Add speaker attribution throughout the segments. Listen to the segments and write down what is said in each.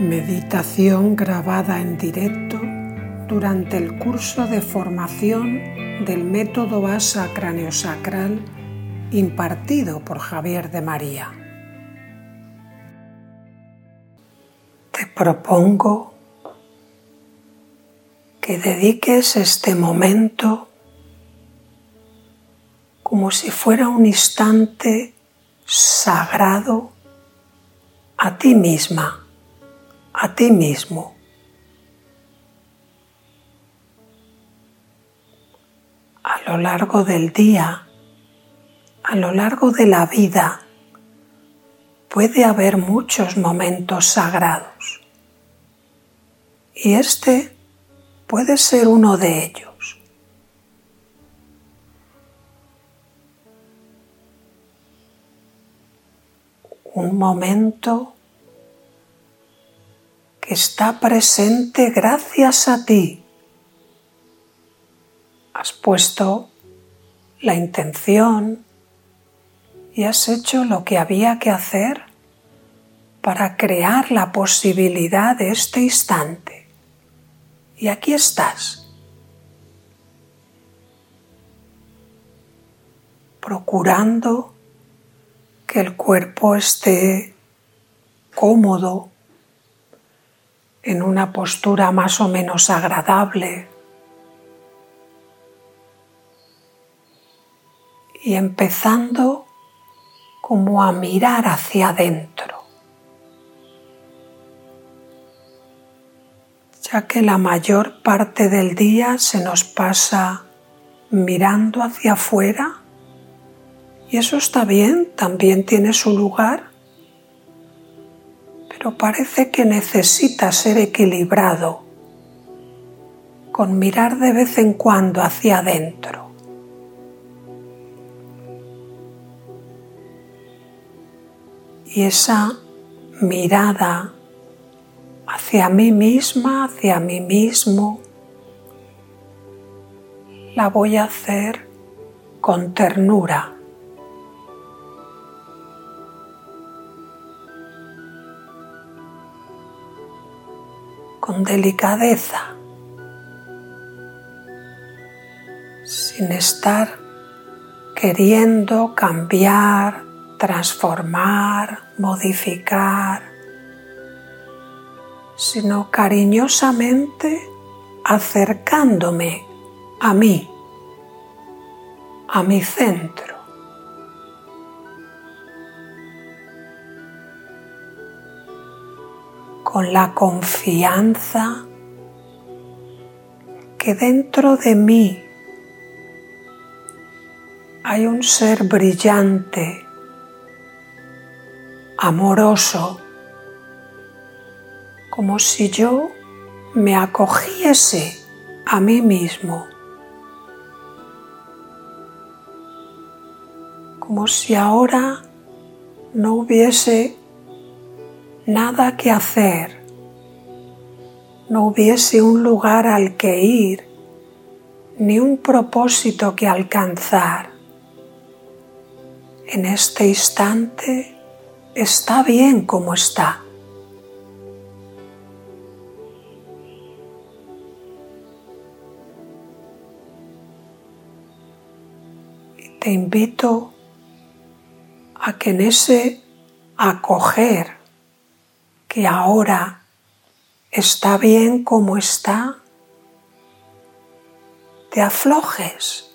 Speaker 1: Meditación grabada en directo durante el curso de formación del método ASA craneosacral impartido por Javier de María. Te propongo que dediques este momento como si fuera un instante sagrado a ti misma, a ti mismo. A lo largo del día, a lo largo de la vida, puede haber muchos momentos sagrados. Y este puede ser uno de ellos. un momento está presente gracias a ti. Has puesto la intención y has hecho lo que había que hacer para crear la posibilidad de este instante. Y aquí estás. procurando que el cuerpo esté cómodo, en una postura más o menos agradable. Y empezando como a mirar hacia adentro, ya que la mayor parte del día se nos pasa mirando hacia afuera. Y eso está bien, también tiene su lugar, pero parece que necesita ser equilibrado con mirar de vez en cuando hacia adentro. Y esa mirada hacia mí misma, hacia mí mismo, la voy a hacer con ternura delicadeza, sin estar queriendo cambiar, transformar, modificar, sino cariñosamente acercándome a mí, a mi centro. Con la confianza que dentro de mí hay un ser brillante, amoroso, como si yo me acogiese a mí mismo, como si ahora no hubiese nada que hacer, no hubiese un lugar al que ir, ni un propósito que alcanzar. En este instante está bien como está. Te invito a que en ese acoger que ahora está bien como está, te aflojes,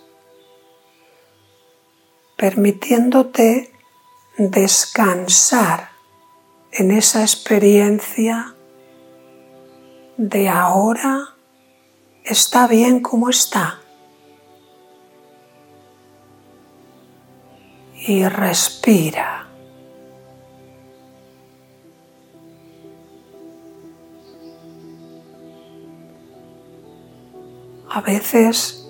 Speaker 1: permitiéndote descansar en esa experiencia de ahora está bien como está. Y respira. A veces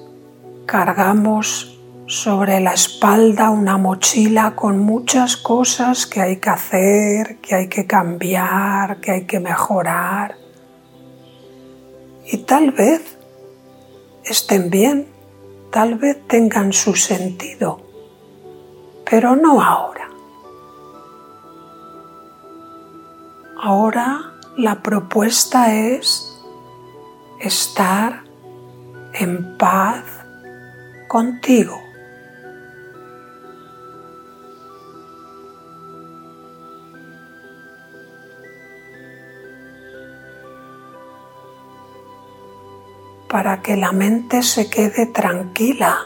Speaker 1: cargamos sobre la espalda una mochila con muchas cosas que hay que hacer, que hay que cambiar, que hay que mejorar. Y tal vez estén bien, tal vez tengan su sentido, pero no ahora. Ahora la propuesta es estar en paz contigo. para que la mente se quede tranquila.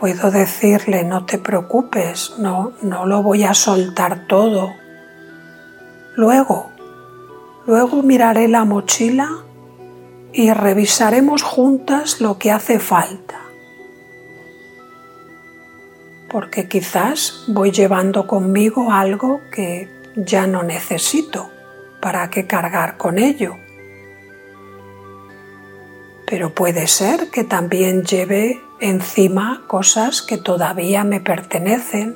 Speaker 1: Puedo decirle, no te preocupes, no, no lo voy a soltar todo. Luego, luego miraré la mochila y revisaremos juntas lo que hace falta. Porque quizás voy llevando conmigo algo que ya no necesito. ¿Para qué cargar con ello? pero puede ser que también lleve encima cosas que todavía me pertenecen,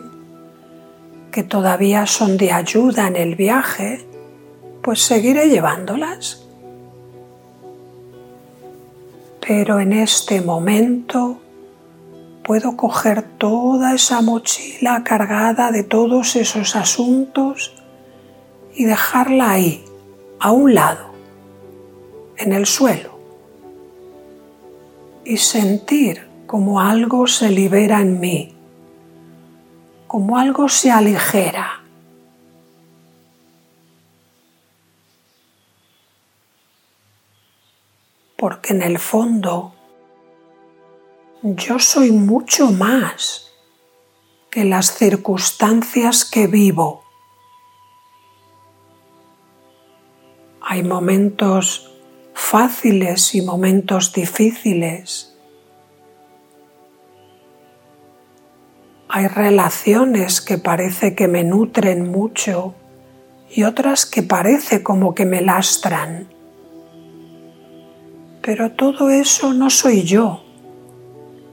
Speaker 1: que todavía son de ayuda en el viaje, pues seguiré llevándolas. Pero en este momento puedo coger toda esa mochila cargada de todos esos asuntos y dejarla ahí, a un lado, en el suelo y sentir como algo se libera en mí, como algo se aligera. Porque en el fondo yo soy mucho más que las circunstancias que vivo. Hay momentos fáciles y momentos difíciles. Hay relaciones que parece que me nutren mucho y otras que parece como que me lastran. Pero todo eso no soy yo.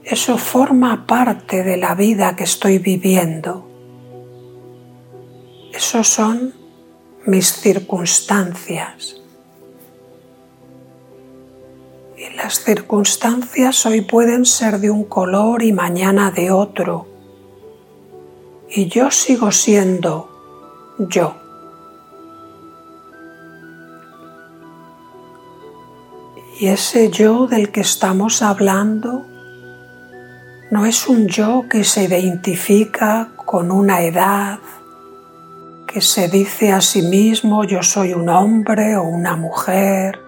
Speaker 1: Eso forma parte de la vida que estoy viviendo. Eso son mis circunstancias. Y las circunstancias hoy pueden ser de un color y mañana de otro. Y yo sigo siendo yo. Y ese yo del que estamos hablando no es un yo que se identifica con una edad, que se dice a sí mismo yo soy un hombre o una mujer,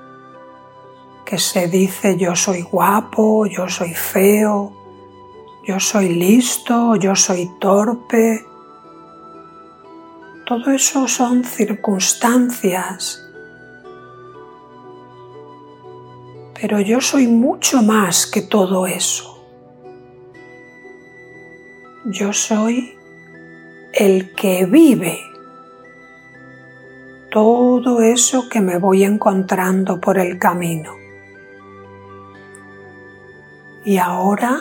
Speaker 1: que se dice yo soy guapo, yo soy feo, yo soy listo, yo soy torpe. Todo eso son circunstancias. Pero yo soy mucho más que todo eso. Yo soy el que vive todo eso que me voy encontrando por el camino. Y ahora,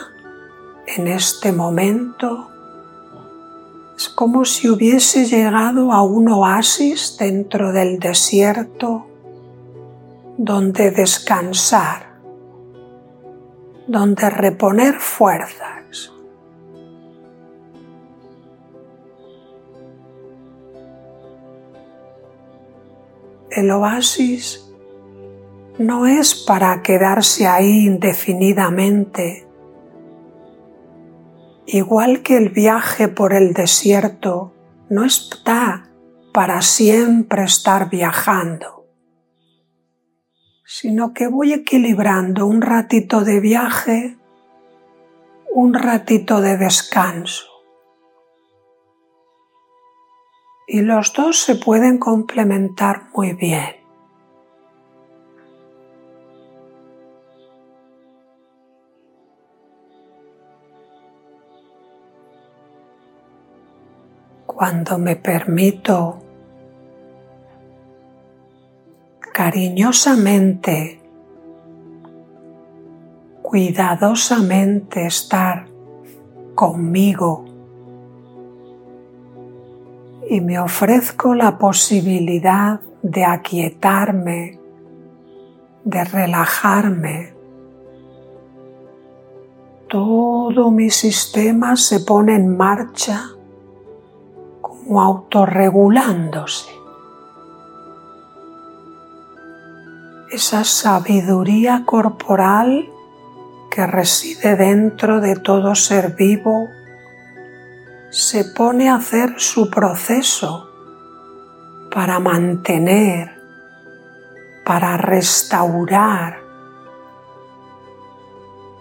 Speaker 1: en este momento, es como si hubiese llegado a un oasis dentro del desierto donde descansar, donde reponer fuerzas. El oasis no es para quedarse ahí indefinidamente. Igual que el viaje por el desierto no está para siempre estar viajando, sino que voy equilibrando un ratito de viaje, un ratito de descanso. Y los dos se pueden complementar muy bien. cuando me permito cariñosamente, cuidadosamente estar conmigo y me ofrezco la posibilidad de aquietarme, de relajarme. Todo mi sistema se pone en marcha autorregulándose. Esa sabiduría corporal que reside dentro de todo ser vivo se pone a hacer su proceso para mantener, para restaurar,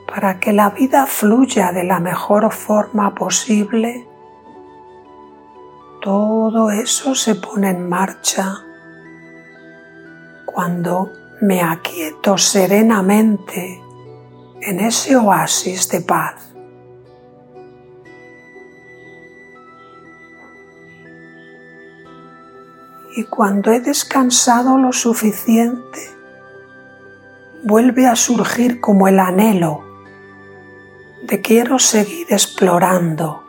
Speaker 1: para que la vida fluya de la mejor forma posible, todo eso se pone en marcha cuando me aquieto serenamente en ese oasis de paz. Y cuando he descansado lo suficiente, vuelve a surgir como el anhelo de quiero seguir explorando,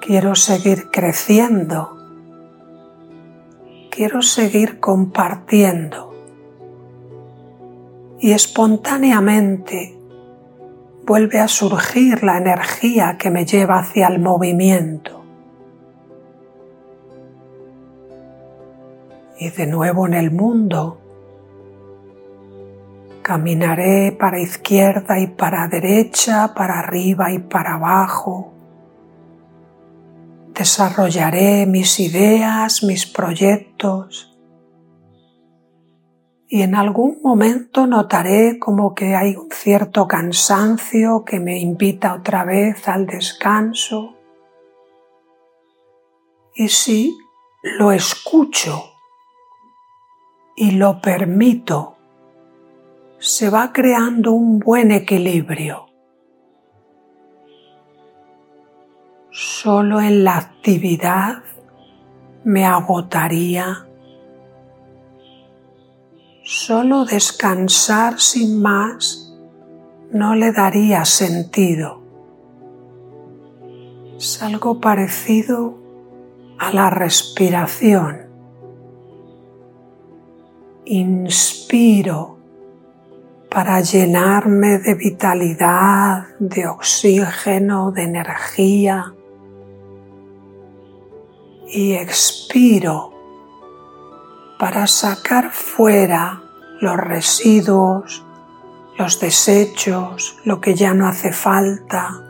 Speaker 1: quiero seguir creciendo, quiero seguir compartiendo. Y espontáneamente vuelve a surgir la energía que me lleva hacia el movimiento. Y de nuevo en el mundo Caminaré para izquierda y para derecha, para arriba y para abajo. Desarrollaré mis ideas, mis proyectos. Y en algún momento notaré como que hay un cierto cansancio que me invita otra vez al descanso. Y si lo escucho y lo permito, se va creando un buen equilibrio. Solo en la actividad me agotaría. Solo descansar sin más no le daría sentido. Es algo parecido a la respiración. Inspiro para llenarme de vitalidad, de oxígeno, de energía. Y expiro para sacar fuera los residuos, los desechos, lo que ya no hace falta.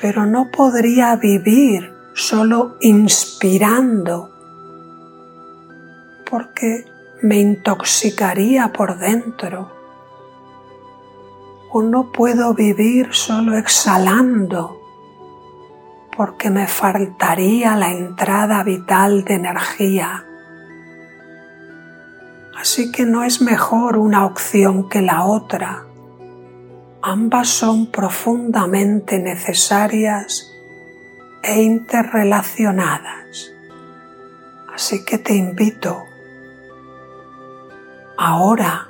Speaker 1: Pero no podría vivir solo inspirando, porque me intoxicaría por dentro. O no puedo vivir solo exhalando porque me faltaría la entrada vital de energía. Así que no es mejor una opción que la otra. Ambas son profundamente necesarias e interrelacionadas. Así que te invito ahora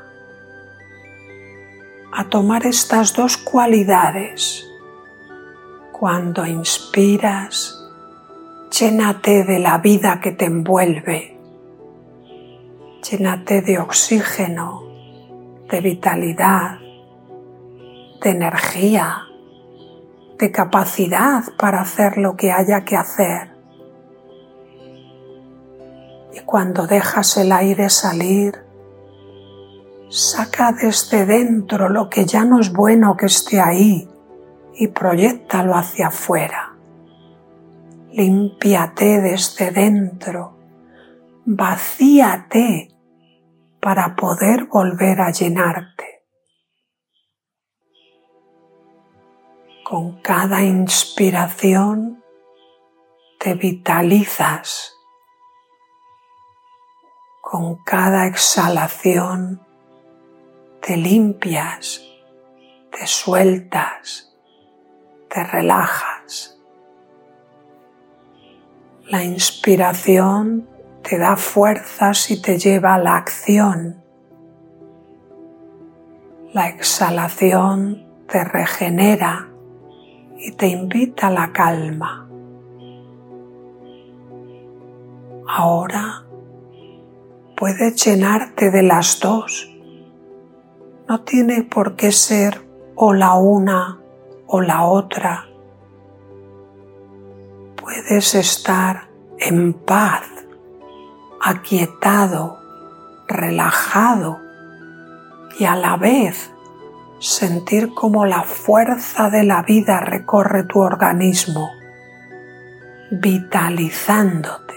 Speaker 1: a tomar estas dos cualidades. Cuando inspiras, llénate de la vida que te envuelve, llénate de oxígeno, de vitalidad, de energía, de capacidad para hacer lo que haya que hacer. Y cuando dejas el aire salir, Saca desde dentro lo que ya no es bueno que esté ahí y proyectalo hacia afuera. Límpiate desde dentro, vacíate para poder volver a llenarte. Con cada inspiración te vitalizas. Con cada exhalación te limpias, te sueltas, te relajas. La inspiración te da fuerzas y te lleva a la acción. La exhalación te regenera y te invita a la calma. Ahora puedes llenarte de las dos no tiene por qué ser o la una o la otra. Puedes estar en paz, aquietado relajado y a la vez sentir cómo la fuerza de la vida recorre tu organismo, vitalizándote,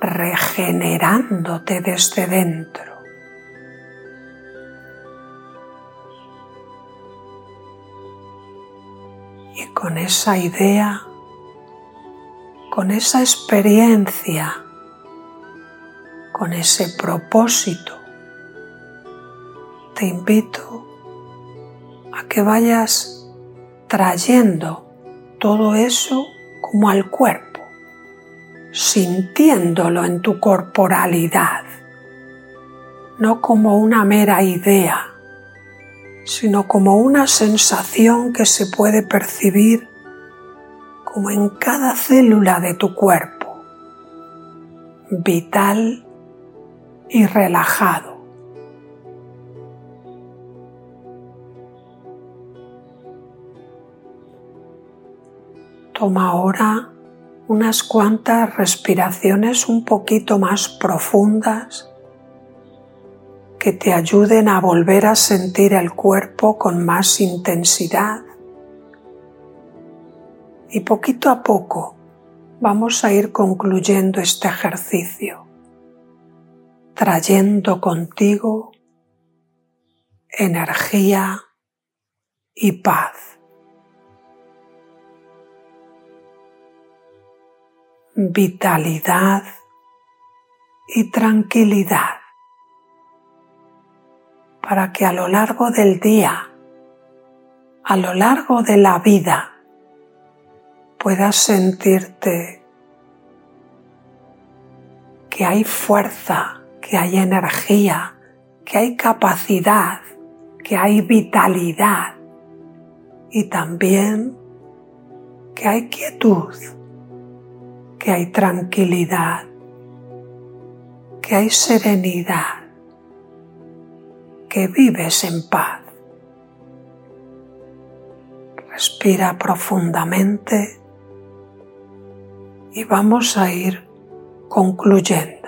Speaker 1: regenerándote desde dentro. Con esa idea, con esa experiencia, con ese propósito, te invito a que vayas trayendo todo eso como al cuerpo, sintiéndolo en tu corporalidad, no como una mera idea, sino como una sensación que se puede percibir como en cada célula de tu cuerpo, vital y relajado. Toma ahora unas cuantas respiraciones un poquito más profundas que te ayuden a volver a sentir el cuerpo con más intensidad. Y poquito a poco vamos a ir concluyendo este ejercicio, trayendo contigo energía y paz. vitalidad y tranquilidad para que a lo largo del día, a lo largo de la vida, puedas sentirte que hay fuerza, que hay energía, que hay capacidad, que hay vitalidad y también que hay quietud que hay tranquilidad, que hay serenidad, que vives en paz. Respira profundamente y vamos a ir concluyendo.